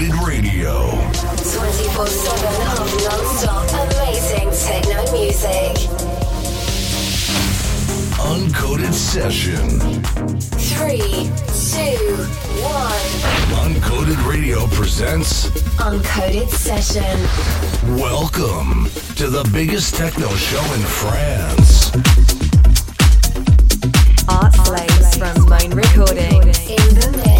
Uncoded Radio. 24 7 of non stop amazing techno music. Uncoded Session. 3, 2, 1. Uncoded Radio presents Uncoded Session. Welcome to the biggest techno show in France. Art Slaves from Moan Recordings. In the mix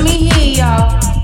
Let me hear y'all.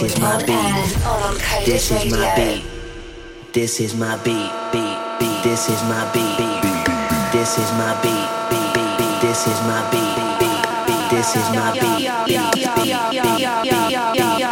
This is my beat. This is my beat. This is my beat. Beat. Beat. This is my beat. Beat. This is my beat. Beat. Beat. This is my beat. Beat. This is my beat. Beat. This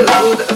reload.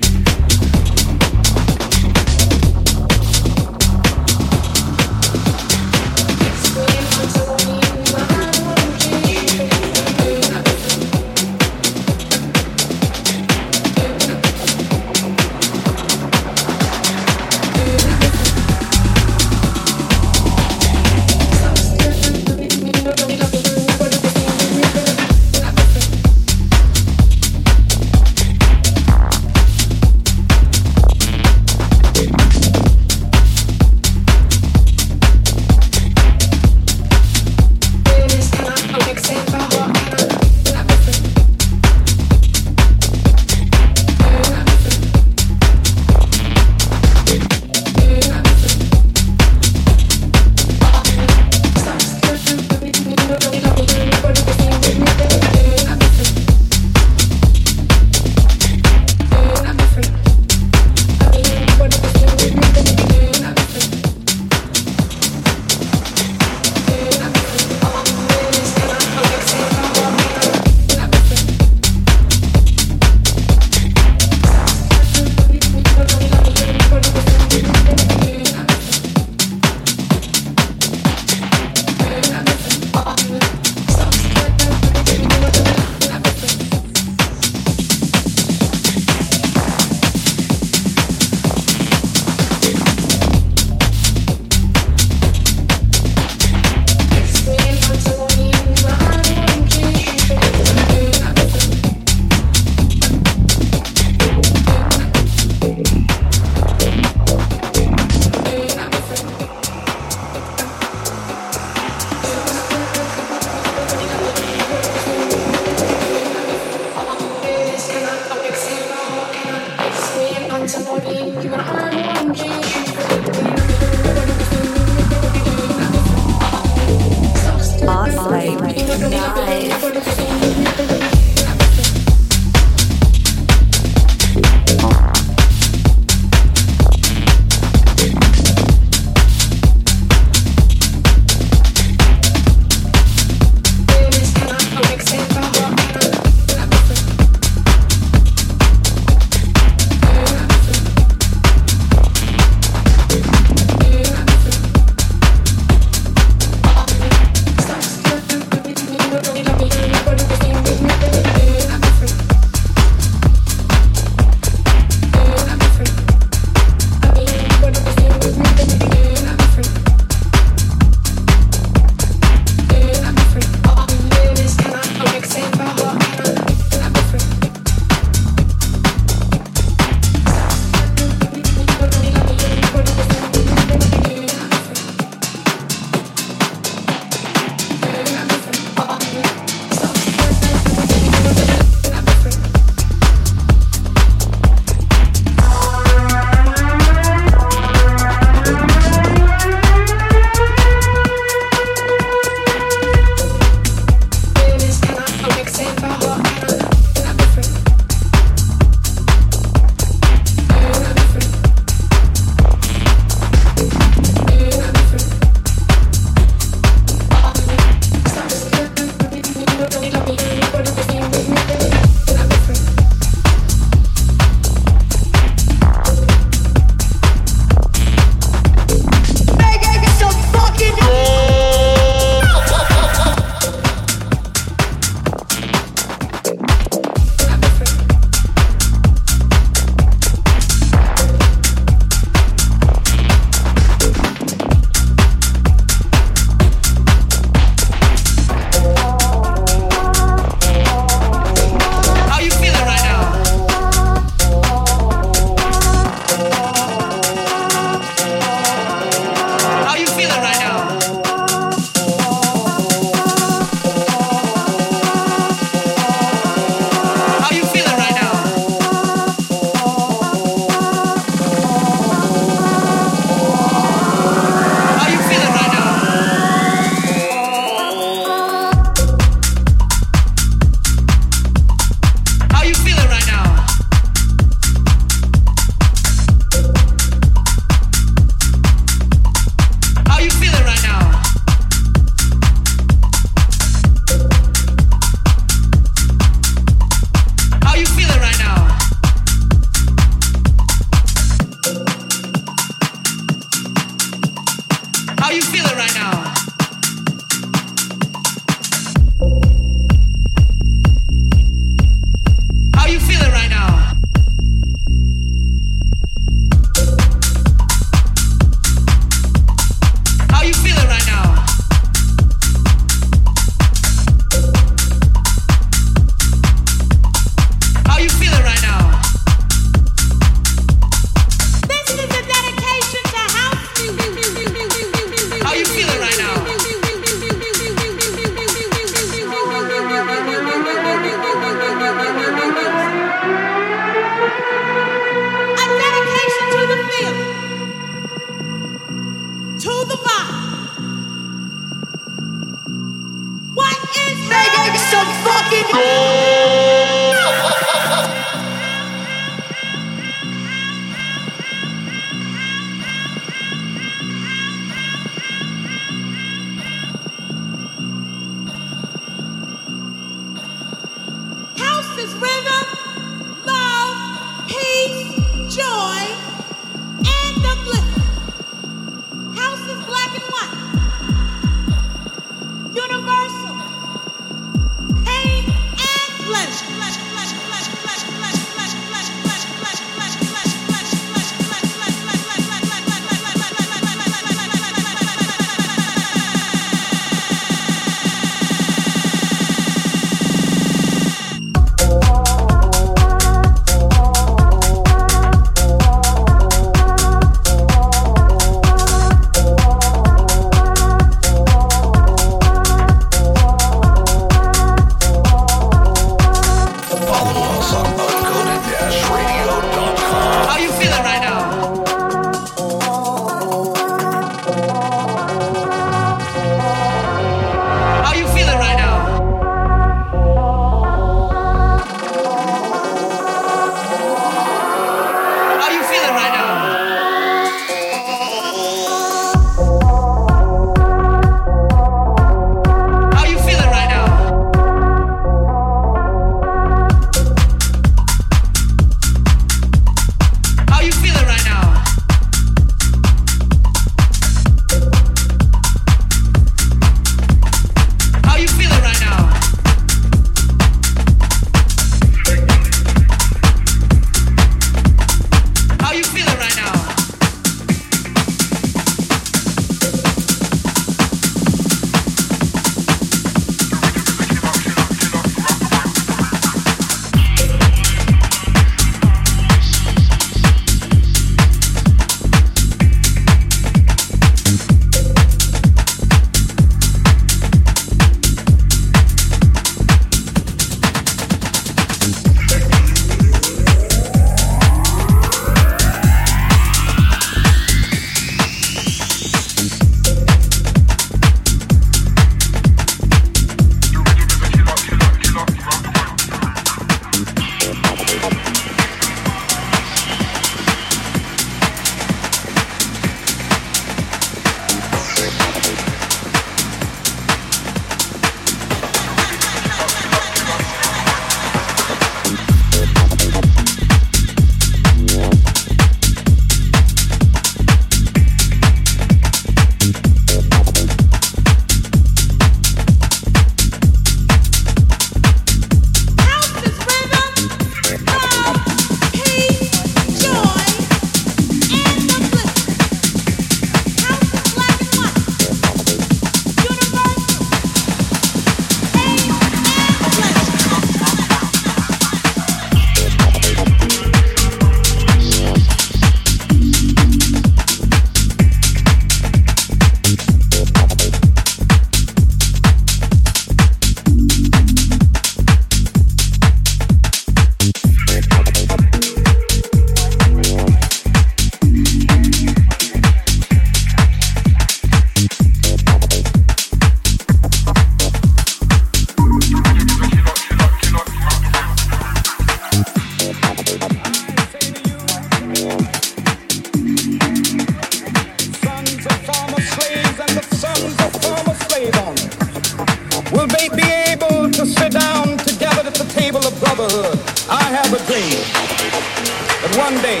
That one day,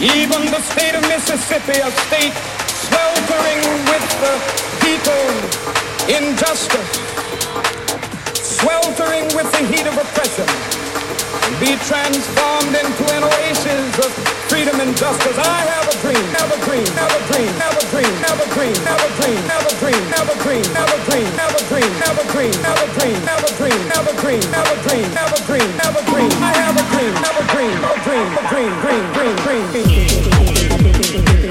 even the state of Mississippi, a state sweltering with the of injustice, sweltering with the heat of oppression, be transformed into an oasis of freedom and justice. I have a dream, have a dream, have a dream, have a dream, have a dream, have a dream, have a dream, have a dream, have a dream, have a dream, have a dream, a dream, a dream, a dream, a dream, a dream, a dream. I have a dream, a dream, a dream, a dream, dream, dream, dream, dream.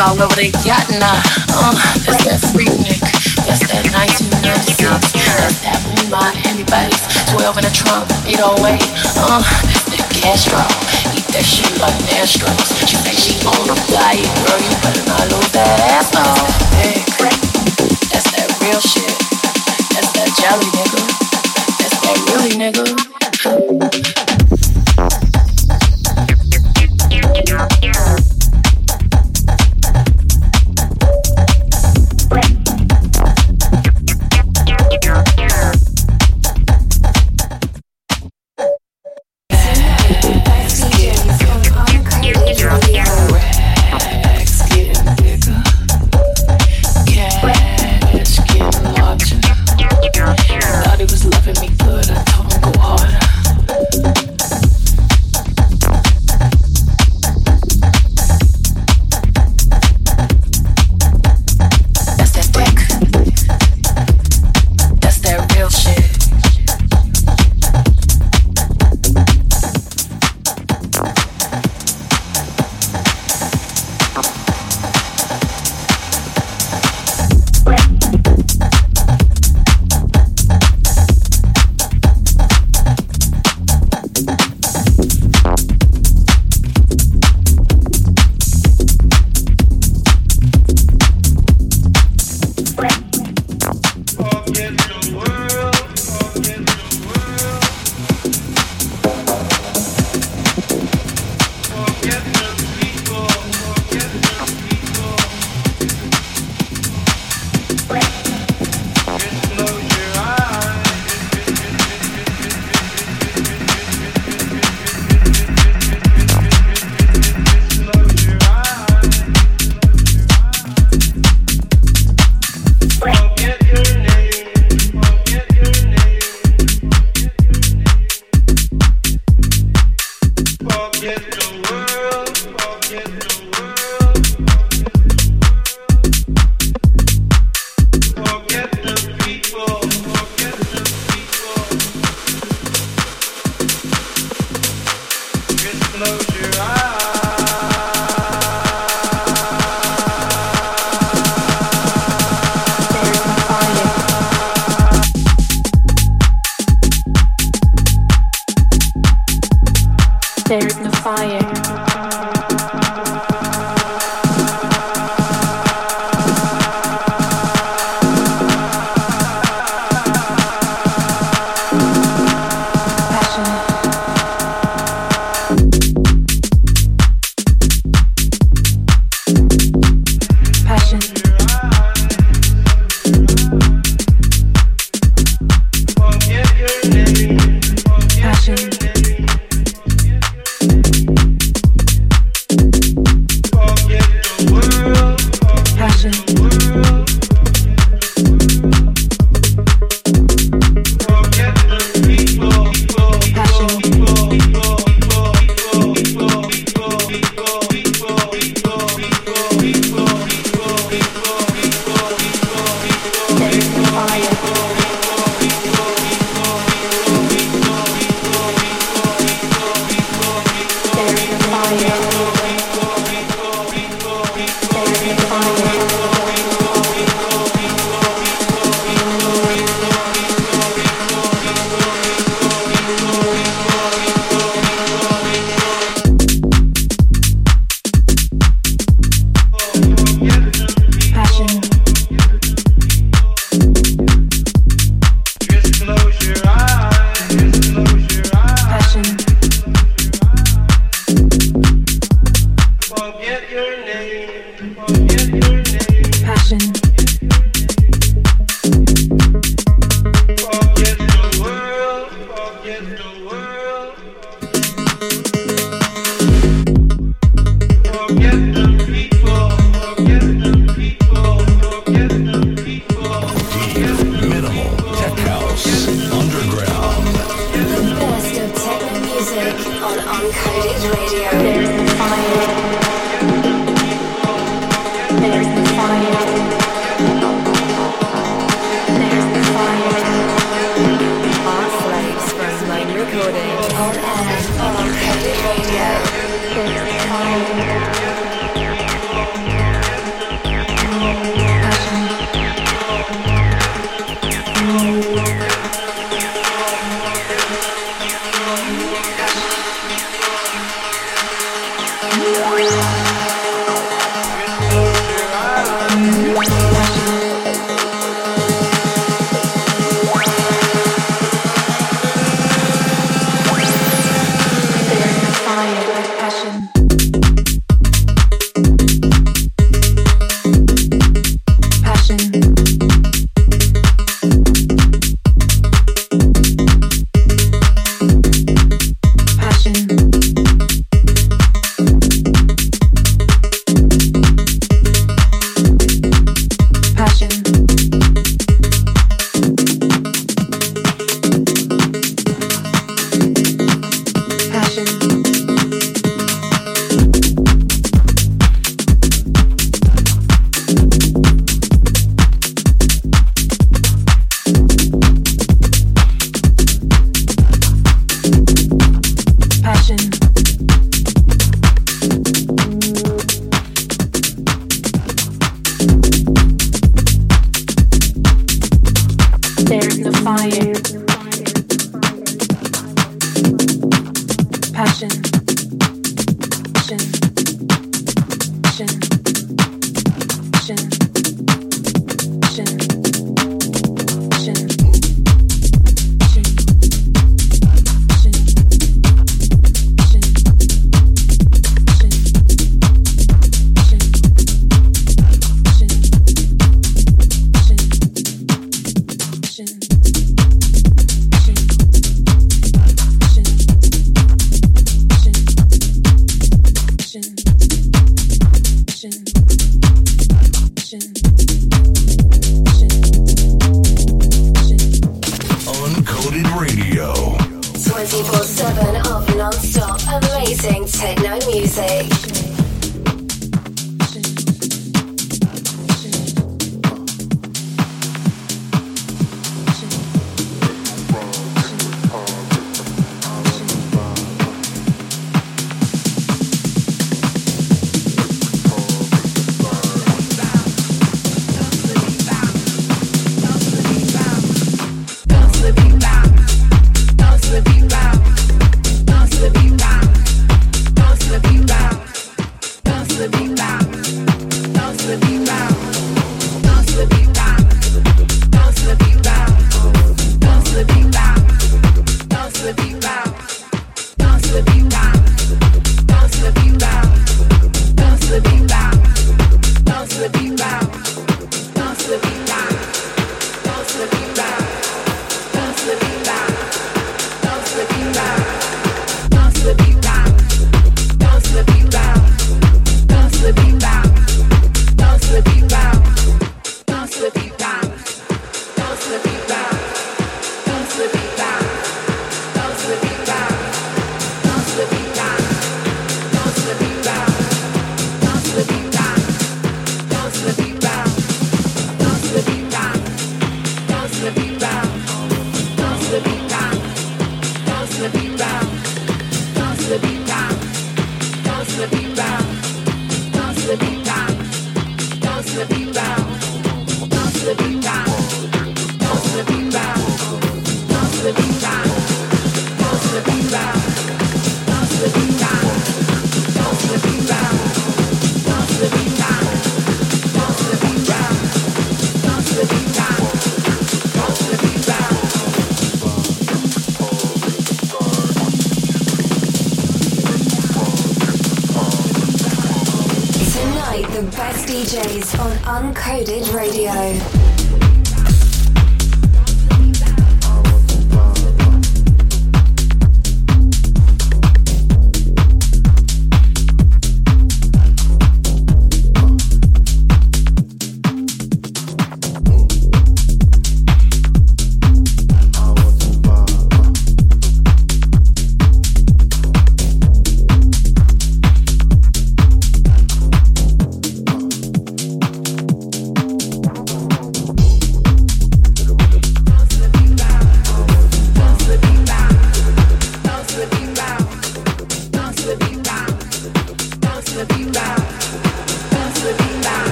All over the yacht now. Uh, that's that freaknik. That's that 1996. That's that Miami bass. 12 in the trunk, 808. Uh, that's that Castro. Eat that shit like Astros. She say she on a diet, girl. You better not lose that ass. Oh, hey, that's that real shit. That's that jelly nigga. That's that really nigga.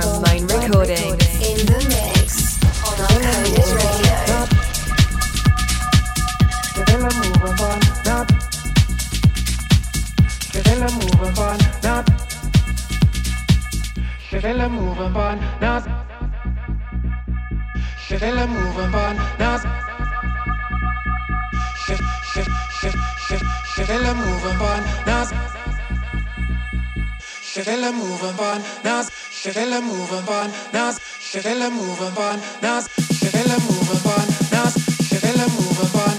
from Mind Recording. In the mix on Uncoded Radio. Develop, move upon, not. Develop, move upon, not. Develop, move upon, not. Develop, move upon, not. Develop, move upon, not. Develop, move upon, not. Shivella move moving burn, nas. Shivella move moving burn, nas. Shivella move moving burn, nas. Shivella move moving burn.